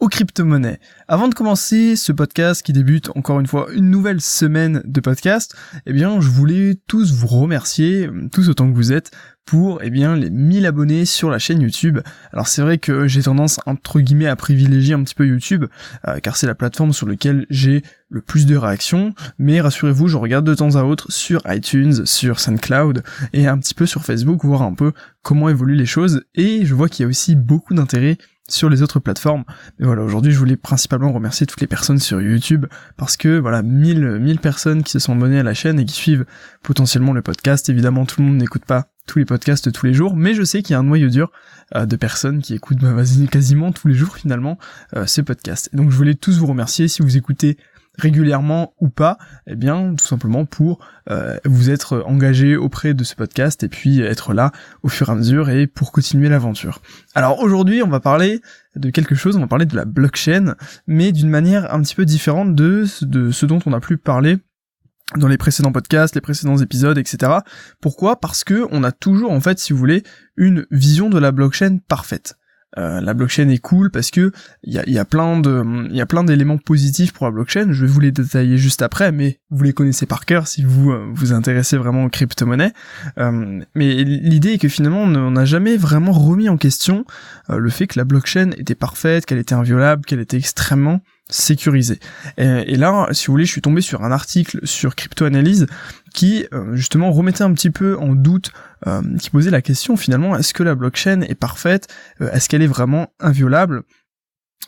aux crypto-monnaies. Avant de commencer ce podcast qui débute encore une fois une nouvelle semaine de podcast, eh bien je voulais tous vous remercier, tous autant que vous êtes, pour eh bien les 1000 abonnés sur la chaîne YouTube. Alors c'est vrai que j'ai tendance entre guillemets à privilégier un petit peu YouTube euh, car c'est la plateforme sur laquelle j'ai le plus de réactions, mais rassurez-vous, je regarde de temps à autre sur iTunes, sur SoundCloud et un petit peu sur Facebook voir un peu comment évoluent les choses et je vois qu'il y a aussi beaucoup d'intérêt sur les autres plateformes. Mais voilà, aujourd'hui, je voulais principalement remercier toutes les personnes sur YouTube parce que voilà, 1000 1000 personnes qui se sont abonnées à la chaîne et qui suivent potentiellement le podcast. Évidemment, tout le monde n'écoute pas tous les podcasts tous les jours, mais je sais qu'il y a un noyau dur euh, de personnes qui écoutent bah, quasiment tous les jours finalement euh, ces podcasts. Donc je voulais tous vous remercier si vous écoutez régulièrement ou pas, eh bien tout simplement pour euh, vous être engagé auprès de ce podcast et puis être là au fur et à mesure et pour continuer l'aventure. Alors aujourd'hui on va parler de quelque chose, on va parler de la blockchain, mais d'une manière un petit peu différente de, de ce dont on a pu parler dans les précédents podcasts, les précédents épisodes, etc. Pourquoi? Parce que on a toujours, en fait, si vous voulez, une vision de la blockchain parfaite. Euh, la blockchain est cool parce que il y a, plein de y a plein d'éléments positifs pour la blockchain. Je vais vous les détailler juste après, mais vous les connaissez par cœur si vous euh, vous intéressez vraiment aux crypto-monnaies. Euh, mais l'idée est que finalement on n'a jamais vraiment remis en question le fait que la blockchain était parfaite, qu'elle était inviolable, qu'elle était extrêmement sécurisée. Et, là, si vous voulez, je suis tombé sur un article sur crypto-analyse qui euh, justement remettait un petit peu en doute, euh, qui posait la question finalement, est-ce que la blockchain est parfaite? Euh, Est-ce qu'elle est vraiment inviolable?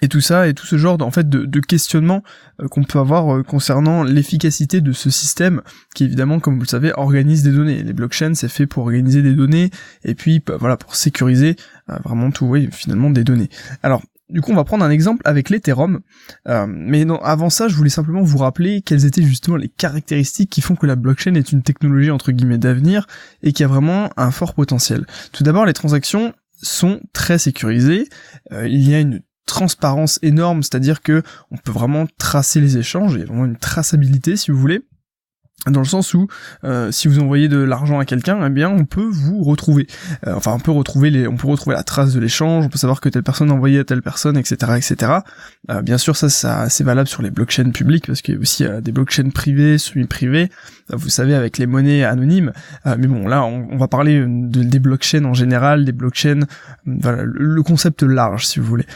Et tout ça et tout ce genre en fait de, de questionnement qu'on peut avoir concernant l'efficacité de ce système qui évidemment comme vous le savez organise des données. Les blockchains c'est fait pour organiser des données et puis bah, voilà pour sécuriser vraiment tout oui finalement des données. Alors du coup, on va prendre un exemple avec l'Ethereum. Euh, mais non, avant ça, je voulais simplement vous rappeler quelles étaient justement les caractéristiques qui font que la blockchain est une technologie entre guillemets d'avenir et qui a vraiment un fort potentiel. Tout d'abord, les transactions sont très sécurisées. Euh, il y a une transparence énorme, c'est-à-dire que on peut vraiment tracer les échanges, il y a vraiment une traçabilité si vous voulez dans le sens où euh, si vous envoyez de l'argent à quelqu'un, eh bien on peut vous retrouver. Euh, enfin on peut retrouver les, on peut retrouver la trace de l'échange, on peut savoir que telle personne a envoyé à telle personne, etc., etc. Euh, bien sûr ça, ça c'est valable sur les blockchains publiques parce qu'il y a aussi des blockchains privées, semi-privées. Vous savez avec les monnaies anonymes. mais bon là on, va parler de, des blockchains en général, des blockchains, voilà le concept large si vous voulez.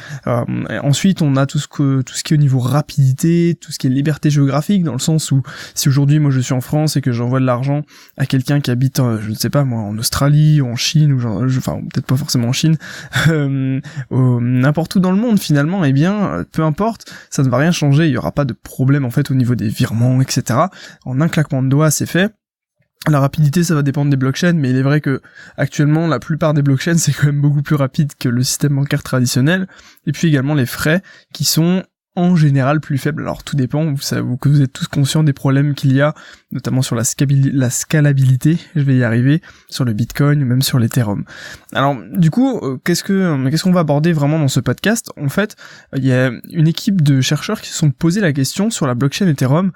ensuite on a tout ce que tout ce qui est au niveau rapidité, tout ce qui est liberté géographique dans le sens où si aujourd'hui moi je suis en France et que j'envoie de l'argent à quelqu'un qui habite, euh, je ne sais pas moi, en Australie en Chine ou enfin peut-être pas forcément en Chine, euh, n'importe où dans le monde finalement, eh bien peu importe, ça ne va rien changer, il y aura pas de problème en fait au niveau des virements, etc. En un claquement de doigts, c'est fait. La rapidité, ça va dépendre des blockchains, mais il est vrai que actuellement, la plupart des blockchains, c'est quand même beaucoup plus rapide que le système bancaire traditionnel. Et puis également les frais, qui sont en général plus faible. Alors tout dépend, vous savez que vous êtes tous conscients des problèmes qu'il y a, notamment sur la, la scalabilité, je vais y arriver, sur le Bitcoin même sur l'Ethereum. Alors du coup, euh, qu'est-ce que qu'est-ce qu'on va aborder vraiment dans ce podcast? En fait, il y a une équipe de chercheurs qui se sont posé la question sur la blockchain Ethereum,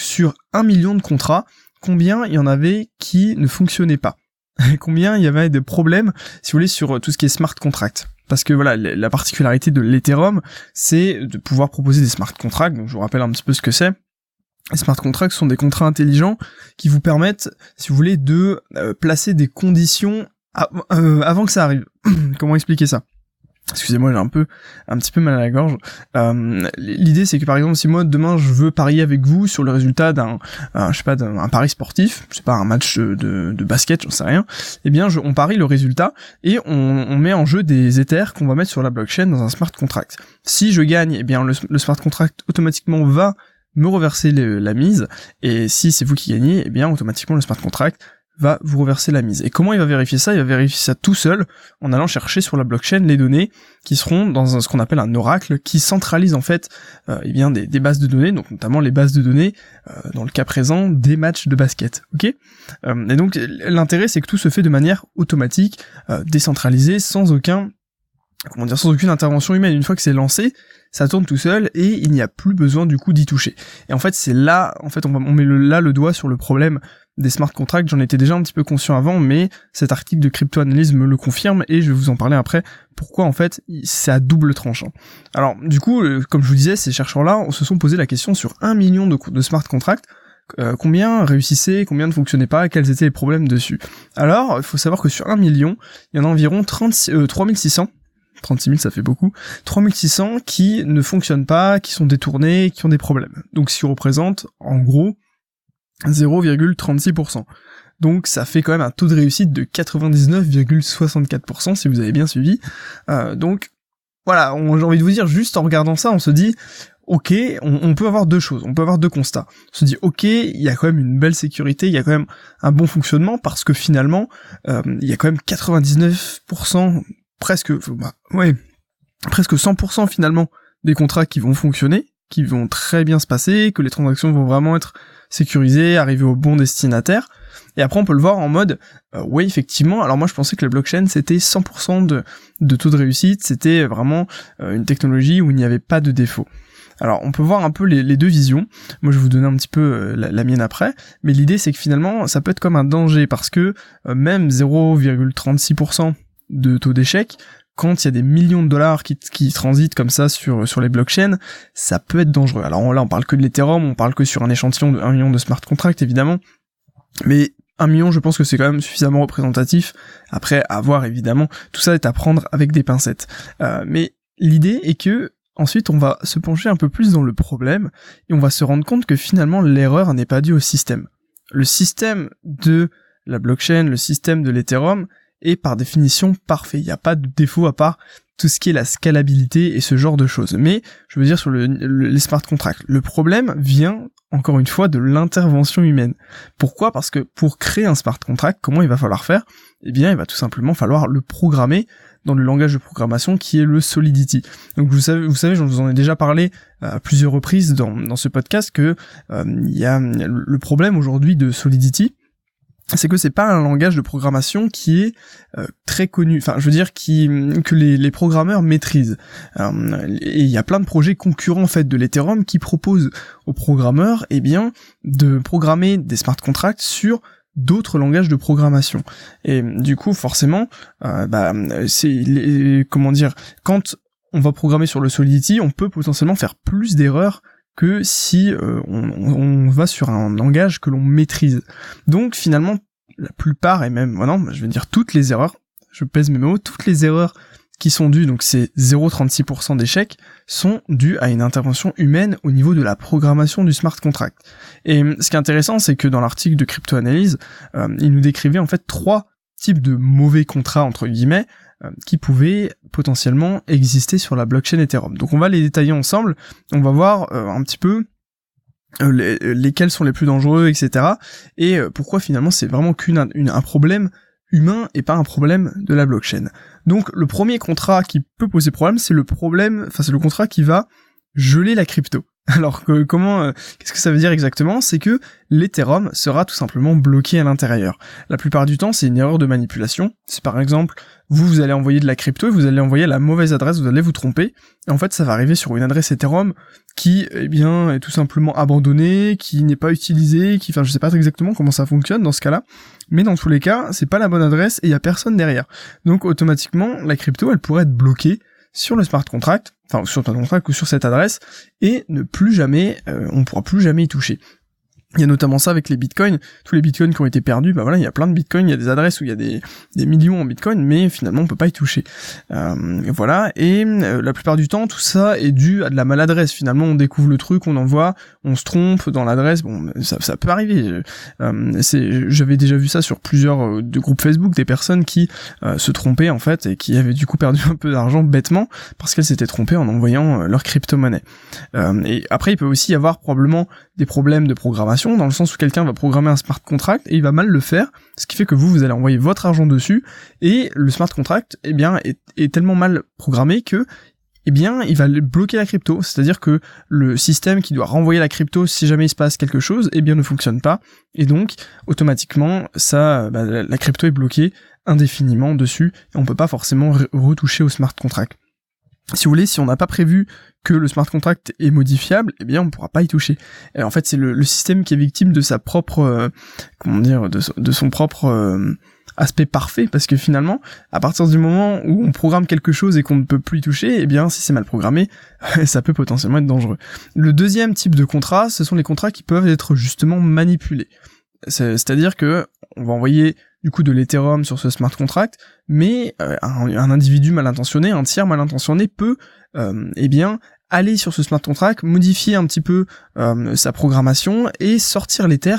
sur un million de contrats, combien il y en avait qui ne fonctionnaient pas? Combien il y avait de problèmes, si vous voulez, sur tout ce qui est smart contract? Parce que voilà, la particularité de l'Ethereum, c'est de pouvoir proposer des smart contracts. Donc je vous rappelle un petit peu ce que c'est. Les smart contracts sont des contrats intelligents qui vous permettent, si vous voulez, de euh, placer des conditions euh, avant que ça arrive. Comment expliquer ça? Excusez-moi, j'ai un peu, un petit peu mal à la gorge. Euh, L'idée, c'est que par exemple, si moi demain je veux parier avec vous sur le résultat d'un, je sais pas, d'un pari sportif, je sais pas, un match de, de basket, j'en sais rien, eh bien, je, on parie le résultat et on, on met en jeu des ethers qu'on va mettre sur la blockchain dans un smart contract. Si je gagne, eh bien, le, le smart contract automatiquement va me reverser la mise et si c'est vous qui gagnez, eh bien, automatiquement le smart contract va vous reverser la mise. Et comment il va vérifier ça? Il va vérifier ça tout seul en allant chercher sur la blockchain les données qui seront dans ce qu'on appelle un oracle qui centralise en fait euh, eh bien des, bases de données, donc notamment les bases de données euh, dans le cas présent des matchs de basket. Ok? Euh, Et donc l'intérêt c'est que tout se fait de manière automatique, décentralisée, sans aucun comment dire sans aucune intervention humaine. Une fois que c'est lancé, ça tourne tout seul et il n'y a plus besoin du coup d'y toucher. Et en fait, c'est là, en fait, on, met là le doigt sur le problème des smart contracts, j'en étais déjà un petit peu conscient avant, mais cet article de crypto-analyse me le confirme et je vais vous en parler après pourquoi en fait c'est à double tranchant. Alors du coup, euh, comme je vous disais, ces chercheurs-là se sont posé la question sur un million de, smart contracts, euh, combien réussissaient, combien ne fonctionnaient pas, quels étaient les problèmes dessus. Alors, il faut savoir que sur un million, il y en a environ 30, euh, 3600 36 000 ça fait beaucoup, 3600 qui ne fonctionnent pas, qui sont détournés, qui ont des problèmes. Donc ce qui représente en gros 0,36%. Donc ça fait quand même un taux de réussite de 99,64% si vous avez bien suivi. Euh, donc voilà, j'ai envie de vous dire, juste en regardant ça, on se dit, ok, on, peut avoir deux choses, on peut avoir deux constats. On se dit, ok, il y a quand même une belle sécurité, il y a quand même un bon fonctionnement, parce que finalement, euh, il y a quand même 99%, presque, bah, ouais, presque 100% finalement des contrats qui vont fonctionner, qui vont très bien se passer, que les transactions vont vraiment être sécurisées, arriver au bon destinataire. Et après, on peut le voir en mode, euh, oui, effectivement. Alors moi, je pensais que le blockchain c'était 100% de, de taux de réussite, c'était vraiment euh, une technologie où il n'y avait pas de défaut. Alors, on peut voir un peu les, deux visions. Moi, je vais vous donner un petit peu euh, la, mienne après. Mais l'idée, c'est que finalement, ça peut être comme un danger parce que même 0,36% de taux d'échec, quand il y a des millions de dollars qui, transitent comme ça sur, les blockchains, ça peut être dangereux. Alors là, on parle que de l'Ethereum, on parle que sur un échantillon de 1 million de smart contracts, évidemment. Mais un million, je pense que c'est quand même suffisamment représentatif. Après, à voir, évidemment, tout ça est à prendre avec des pincettes. Euh, mais l'idée est que ensuite, on va se pencher un peu plus dans le problème et on va se rendre compte que finalement, l'erreur n'est pas due au système. Le système de la blockchain, le système de l'Ethereum, est par définition parfait. Il n'y a pas de défaut à part tout ce qui est la scalabilité et ce genre de choses. Mais je veux dire sur le, les smart contracts, le problème vient encore une fois de l'intervention humaine. Pourquoi? Parce que pour créer un smart contract, comment il va falloir faire? Eh bien, il va tout simplement falloir le programmer dans le langage de programmation qui est le Solidity. Donc vous savez, vous savez, je vous en ai déjà parlé à plusieurs reprises dans, dans ce podcast que euh, il y a le problème aujourd'hui de Solidity, c'est que c'est pas un langage de programmation qui est euh, très connu, enfin je veux dire qui que les, programmeurs maîtrisent. Euh, et il y a plein de projets concurrents en fait de l'Ethereum qui proposent aux programmeurs eh bien de programmer des smart contracts sur d'autres langages de programmation. Et du coup forcément euh, bah, c'est comment dire quand on va programmer sur le Solidity, on peut potentiellement faire plus d'erreurs que si euh, on, va sur un langage que l'on maîtrise. Donc finalement, la plupart, et même, voilà, je vais dire toutes les erreurs, je pèse mes mots, toutes les erreurs qui sont dues, donc c'est 0,36% d'échecs, sont dues à une intervention humaine au niveau de la programmation du smart contract. Et ce qui est intéressant, c'est que dans l'article de crypto-analyse, euh, il nous décrivait en fait trois types de mauvais contrats, entre guillemets, qui pouvaient potentiellement exister sur la blockchain Ethereum. Donc on va les détailler ensemble, on va voir euh, un petit peu euh, lesquels sont les plus dangereux, etc. Et pourquoi finalement c'est vraiment qu'un un problème humain et pas un problème de la blockchain. Donc le premier contrat qui peut poser problème, c'est le problème, enfin c'est le contrat qui va geler la crypto. Alors comment euh, qu'est-ce que ça veut dire exactement? C'est que l'Ethereum sera tout simplement bloqué à l'intérieur. La plupart du temps, c'est une erreur de manipulation. C'est par exemple, vous vous allez envoyer de la crypto et vous allez envoyer la mauvaise adresse, vous allez vous tromper. Et en fait, ça va arriver sur une adresse Ethereum qui eh bien est tout simplement abandonnée, qui n'est pas utilisée, qui enfin je sais pas exactement comment ça fonctionne dans ce cas-là. Mais dans tous les cas, c'est pas la bonne adresse et il y a personne derrière. Donc automatiquement, la crypto, elle pourrait être bloquée sur le smart contract, enfin sur ton contract ou sur cette adresse, et ne plus jamais, euh, on pourra plus jamais y toucher. Il y a notamment ça avec les bitcoins, tous les bitcoins qui ont été perdus, bah voilà, il y a plein de bitcoins, il y a des adresses où il y a des, des millions en bitcoin, mais finalement on peut pas y toucher. Euh, voilà, et euh, la plupart du temps, tout ça est dû à de la maladresse. Finalement, on découvre le truc, on envoie, on se trompe dans l'adresse, bon, ça, ça peut arriver. Euh, c'est, j'avais déjà vu ça sur plusieurs euh, de groupes Facebook, des personnes qui se trompaient en fait et qui avaient du coup perdu un peu d'argent bêtement parce qu'elles s'étaient trompées en envoyant leur crypto-monnaie. et après, il peut aussi y avoir probablement des problèmes de programmation dans le sens où quelqu'un va programmer un smart contract et il va mal le faire, ce qui fait que vous, vous allez envoyer votre argent dessus, et le smart contract, eh bien, est, tellement mal programmé que eh bien, il va bloquer la crypto. C'est-à-dire que le système qui doit renvoyer la crypto si jamais il se passe quelque chose, eh bien, ne fonctionne pas. Et donc, automatiquement, ça, bah, la crypto est bloquée indéfiniment dessus. Et on peut pas forcément retoucher au smart contract. Si vous voulez, si on n'a pas prévu que le smart contract est modifiable, eh bien on ne pourra pas y toucher. Et en fait, c'est le, système qui est victime de sa propre, euh, comment dire, de, son propre euh, aspect parfait, parce que finalement, à partir du moment où on programme quelque chose et qu'on ne peut plus y toucher, eh bien si c'est mal programmé, ça peut potentiellement être dangereux. Le deuxième type de contrat, ce sont les contrats qui peuvent être justement manipulés. C'est-à-dire que on va envoyer du coup de l'Ethereum sur ce smart contract, mais euh, un, individu mal intentionné, un tiers mal intentionné peut euh, eh bien aller sur ce smart contract, modifier un petit peu euh, sa programmation et sortir l'Ether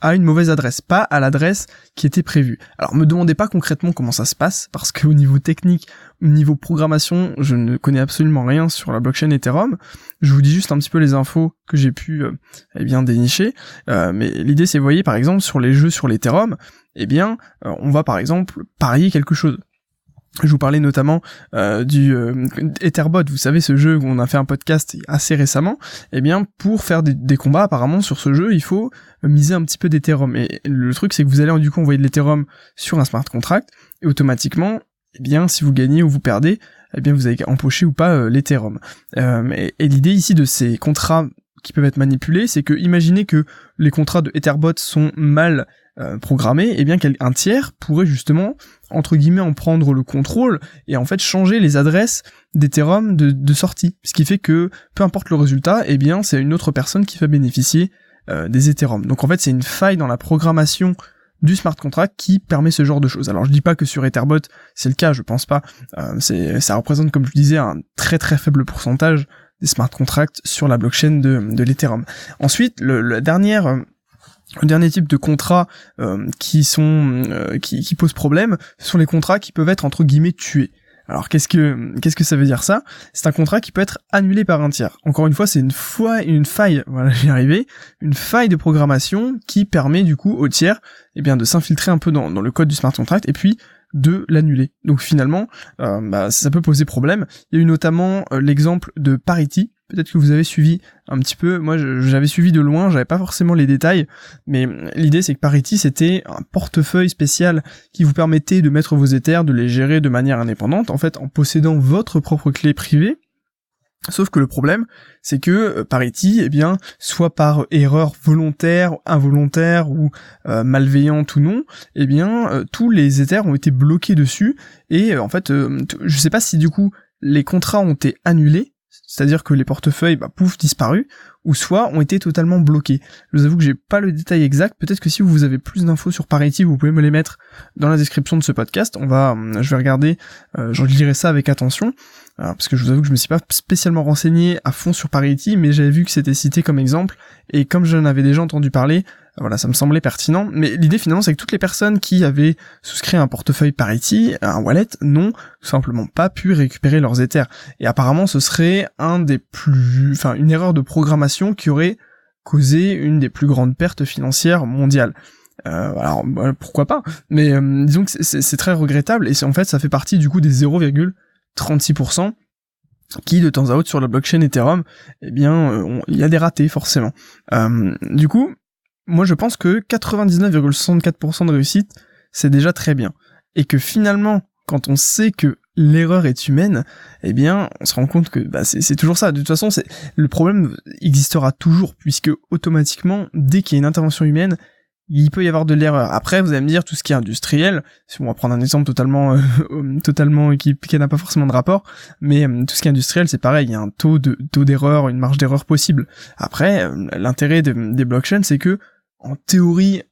à une mauvaise adresse, pas à l'adresse qui était prévue. Alors me demandez pas concrètement comment ça se passe, parce qu'au niveau technique, au niveau programmation, je ne connais absolument rien sur la blockchain Ethereum. Je vous dis juste un petit peu les infos que j'ai pu euh, eh bien dénicher. Euh, mais l'idée c'est, vous voyez, par exemple, sur les jeux sur l'Ethereum, eh bien, euh, on va par exemple parier quelque chose. Je vous parlais notamment euh, du euh, Etherbot, vous savez ce jeu où on a fait un podcast assez récemment. Eh bien, pour faire des, combats, apparemment sur ce jeu, il faut miser un petit peu d'Ethereum. Et le truc, c'est que vous allez du coup envoyer de l'Ethereum sur un smart contract et automatiquement, eh bien, si vous gagnez ou vous perdez, eh bien, vous avez empoché ou pas euh, l'Ethereum. et, et l'idée ici de ces contrats qui peuvent être manipulés, c'est que imaginez que les contrats de Etherbot sont mal euh, programmé, et eh bien qu'un tiers pourrait justement entre guillemets en prendre le contrôle et en fait changer les adresses d'Ethereum de, sortie. Ce qui fait que peu importe le résultat, eh bien c'est une autre personne qui va bénéficier euh, des Ethereum. Donc en fait c'est une faille dans la programmation du smart contract qui permet ce genre de choses. Alors je dis pas que sur Etherbot c'est le cas, je pense pas. Euh, c'est ça représente comme je disais un très très faible pourcentage des smart contracts sur la blockchain de, de l'Ethereum. Ensuite, le, la dernière le dernier type de contrats euh, qui sont euh, posent problème, ce sont les contrats qui peuvent être entre guillemets tués. Alors qu'est-ce que ça veut dire ça? C'est un contrat qui peut être annulé par un tiers. Encore une fois, c'est une fois une faille, voilà, j'y arrivé, une faille de programmation qui permet du coup au tiers eh de s'infiltrer un peu dans le code du smart contract et puis de l'annuler. Donc finalement, euh, bah, ça peut poser problème. Il y a eu notamment l'exemple de Parity, peut-être que vous avez suivi un petit peu. Moi, j'avais suivi de loin, j'avais pas forcément les détails, mais l'idée c'est que Parity c'était un portefeuille spécial qui vous permettait de mettre vos Ethers, de les gérer de manière indépendante, en fait, en possédant votre propre clé privée. Sauf que le problème, c'est que euh, Parity, eh bien, soit par erreur volontaire, involontaire ou euh, malveillante ou non, eh bien, euh, tous les Ethers ont été bloqués dessus. Et en fait, je sais pas si du coup les contrats ont été annulés, c'est-à-dire que les portefeuilles, bah, pouf, disparus, ou soit ont été totalement bloqués. Je vous avoue que j'ai pas le détail exact, peut-être que si vous avez plus d'infos sur Parity, vous pouvez me les mettre dans la description de ce podcast, on va, je vais regarder, euh, je lirai ça avec attention, euh, parce que je vous avoue que je me suis pas spécialement renseigné à fond sur Parity, mais j'avais vu que c'était cité comme exemple, et comme j'en avais déjà entendu parler, voilà, ça me semblait pertinent. Mais l'idée finalement, c'est que toutes les personnes qui avaient souscrit un portefeuille Parity, un wallet, n'ont tout simplement pas pu récupérer leurs Ethers. Et apparemment, ce serait un des plus, enfin, une erreur de programmation qui aurait causé une des plus grandes pertes financières mondiales. Euh, alors pourquoi pas? Mais euh, disons que c'est très regrettable et en fait ça fait partie du coup des 0,36% qui de temps à autre sur la blockchain Ethereum, eh bien euh, il y a des ratés forcément. Euh, du coup, moi je pense que 99,64% de réussite, c'est déjà très bien. Et que finalement, quand on sait que l'erreur est humaine, eh bien, on se rend compte que bah, c'est toujours ça. De toute façon, le problème existera toujours, puisque automatiquement, dès qu'il y a une intervention humaine, il peut y avoir de l'erreur. Après, vous allez me dire tout ce qui est industriel. Si on va prendre un exemple totalement, euh, totalement qui, qui n'a pas forcément de rapport, mais euh, tout ce qui est industriel, c'est pareil. Il y a un taux de taux d'erreur, une marge d'erreur possible. Après, euh, l'intérêt des blockchains, c'est que en théorie,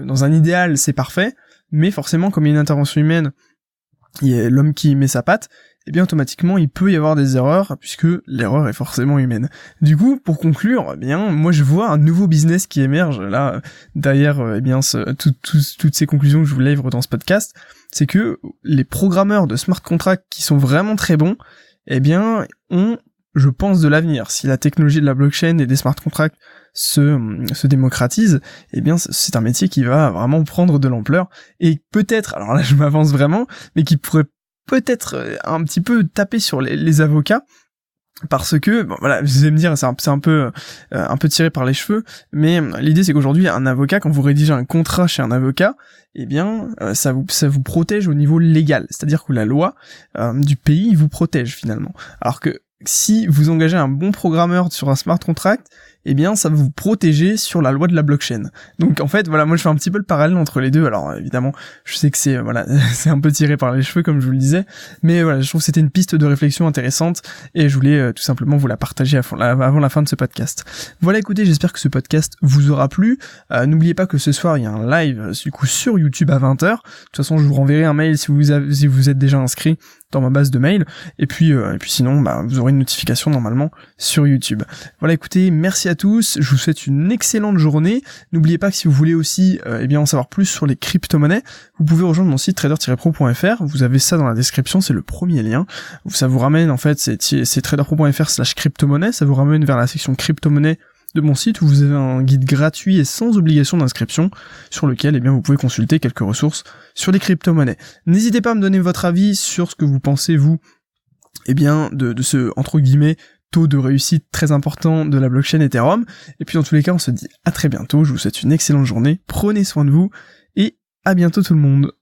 dans un idéal, c'est parfait, mais forcément, comme il y a une intervention humaine, il y a l'homme qui met sa patte, et eh bien automatiquement il peut y avoir des erreurs puisque l'erreur est forcément humaine. Du coup, pour conclure, eh bien moi je vois un nouveau business qui émerge là derrière eh bien toutes ces conclusions que je vous livre dans ce podcast, c'est que les programmeurs de smart contracts qui sont vraiment très bons, eh bien ont je pense, de l'avenir. Si la technologie de la blockchain et des smart contracts se, se démocratise, eh bien, c'est un métier qui va vraiment prendre de l'ampleur et peut-être, alors là, je m'avance vraiment, mais qui pourrait peut-être euh, un petit peu taper sur les, avocats parce que voilà vous allez me dire c'est un, euh, peu tiré par les cheveux mais euh, l'idée c'est qu'aujourd'hui un avocat quand vous rédigez un contrat chez un avocat eh bien ça vous ça vous protège au niveau légal. C'est-à-dire que la loi du pays vous protège finalement. Alors que si vous engagez un bon programmeur sur un smart contract eh bien ça va vous protéger sur la loi de la blockchain. Donc en fait, voilà, moi je fais un petit peu le parallèle entre les deux. Alors évidemment, je sais que c'est voilà, c'est un peu tiré par les cheveux comme je vous le disais, mais voilà, je trouve que c'était une piste de réflexion intéressante et je voulais euh, tout simplement vous la partager avant la fin de ce podcast. Voilà, écoutez, j'espère que ce podcast vous aura plu. Euh, n'oubliez pas que ce soir il y a un live du coup sur YouTube à 20h. De toute façon, je vous renverrai un mail si vous êtes déjà inscrit dans ma base de mail. Et puis, euh, et puis sinon, bah, vous aurez une notification normalement sur YouTube. Voilà, écoutez, merci à tous. Je vous souhaite une excellente journée. N'oubliez pas que si vous voulez aussi, euh, eh bien, en savoir plus sur les crypto-monnaies, vous pouvez rejoindre mon site trader-pro.fr. Vous avez ça dans la description, c'est le premier lien. Ça vous ramène en fait, c'est traderpro.fr slash crypto-monnaie. Ça vous ramène vers la section crypto-monnaie de mon site où vous avez un guide gratuit et sans obligation d'inscription sur lequel eh bien, vous pouvez consulter quelques ressources sur les crypto-monnaies. N'hésitez pas à me donner votre avis sur ce que vous pensez, vous, eh bien, de, de ce, entre guillemets, taux de réussite très important de la blockchain Ethereum. Et puis dans tous les cas, on se dit à très bientôt. Je vous souhaite une excellente journée. Prenez soin de vous et à bientôt tout le monde.